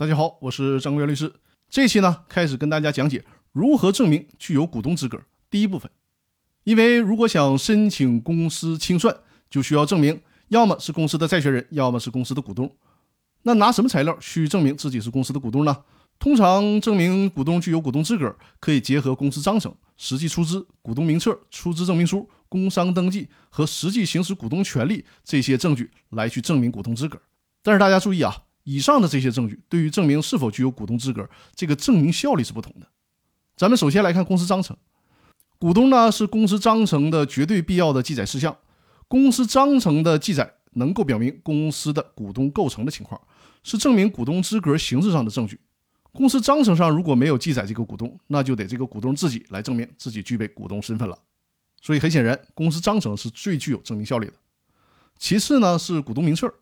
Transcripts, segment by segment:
大家好，我是张国元律师。这期呢，开始跟大家讲解如何证明具有股东资格。第一部分，因为如果想申请公司清算，就需要证明要么是公司的债权人，要么是公司的股东。那拿什么材料去证明自己是公司的股东呢？通常证明股东具有股东资格，可以结合公司章程、实际出资、股东名册、出资证明书、工商登记和实际行使股东权利这些证据来去证明股东资格。但是大家注意啊，以上的这些证据对于证明是否具有股东资格，这个证明效力是不同的。咱们首先来看公司章程，股东呢是公司章程的绝对必要的记载事项，公司章程的记载能够表明公司的股东构成的情况，是证明股东资格形式上的证据。公司章程上如果没有记载这个股东，那就得这个股东自己来证明自己具备股东身份了。所以很显然，公司章程是最具有证明效力的。其次呢是股东名册，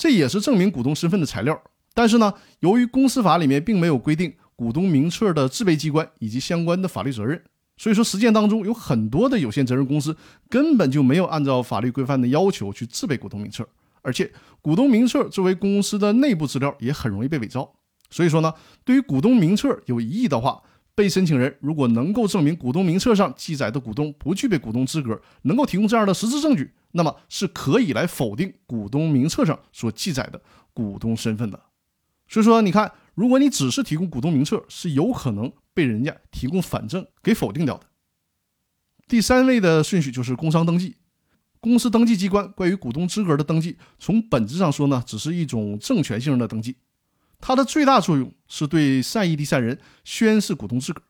这也是证明股东身份的材料。但是呢，由于公司法里面并没有规定股东名册的制备机关以及相关的法律责任，所以说实践当中有很多的有限责任公司根本就没有按照法律规范的要求去制备股东名册，而且股东名册作为公司的内部资料，也很容易被伪造。所以说呢，对于股东名册有异议的话，被申请人如果能够证明股东名册上记载的股东不具备股东资格，能够提供这样的实质证据，那么是可以来否定股东名册上所记载的股东身份的。所以说，你看，如果你只是提供股东名册，是有可能被人家提供反证给否定掉的。第三位的顺序就是工商登记，公司登记机关关于股东资格的登记，从本质上说呢，只是一种政权性的登记。它的最大作用是对善意第三人宣示股东资格。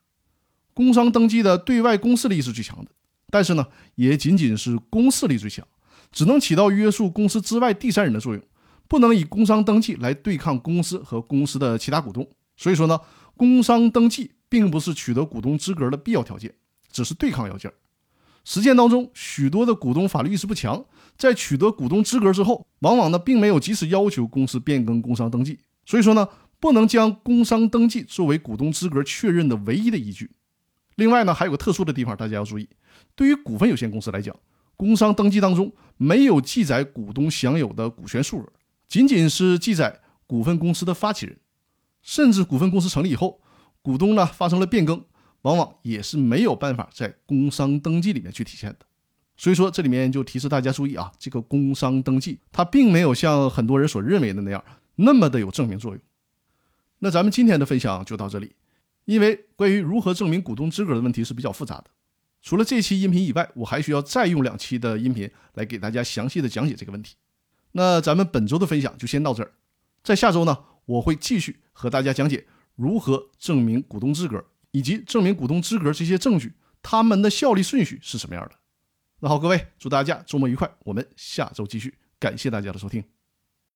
工商登记的对外公示力是最强的，但是呢，也仅仅是公示力最强，只能起到约束公司之外第三人的作用，不能以工商登记来对抗公司和公司的其他股东。所以说呢，工商登记并不是取得股东资格的必要条件，只是对抗要件。实践当中，许多的股东法律意识不强，在取得股东资格之后，往往呢并没有及时要求公司变更工商登记。所以说呢，不能将工商登记作为股东资格确认的唯一的依据。另外呢，还有个特殊的地方，大家要注意：对于股份有限公司来讲，工商登记当中没有记载股东享有的股权数额，仅仅是记载股份公司的发起人。甚至股份公司成立以后，股东呢发生了变更，往往也是没有办法在工商登记里面去体现的。所以说，这里面就提示大家注意啊，这个工商登记它并没有像很多人所认为的那样。那么的有证明作用，那咱们今天的分享就到这里。因为关于如何证明股东资格的问题是比较复杂的，除了这期音频以外，我还需要再用两期的音频来给大家详细的讲解这个问题。那咱们本周的分享就先到这儿，在下周呢，我会继续和大家讲解如何证明股东资格，以及证明股东资格这些证据，他们的效力顺序是什么样的。那好，各位，祝大家周末愉快，我们下周继续，感谢大家的收听。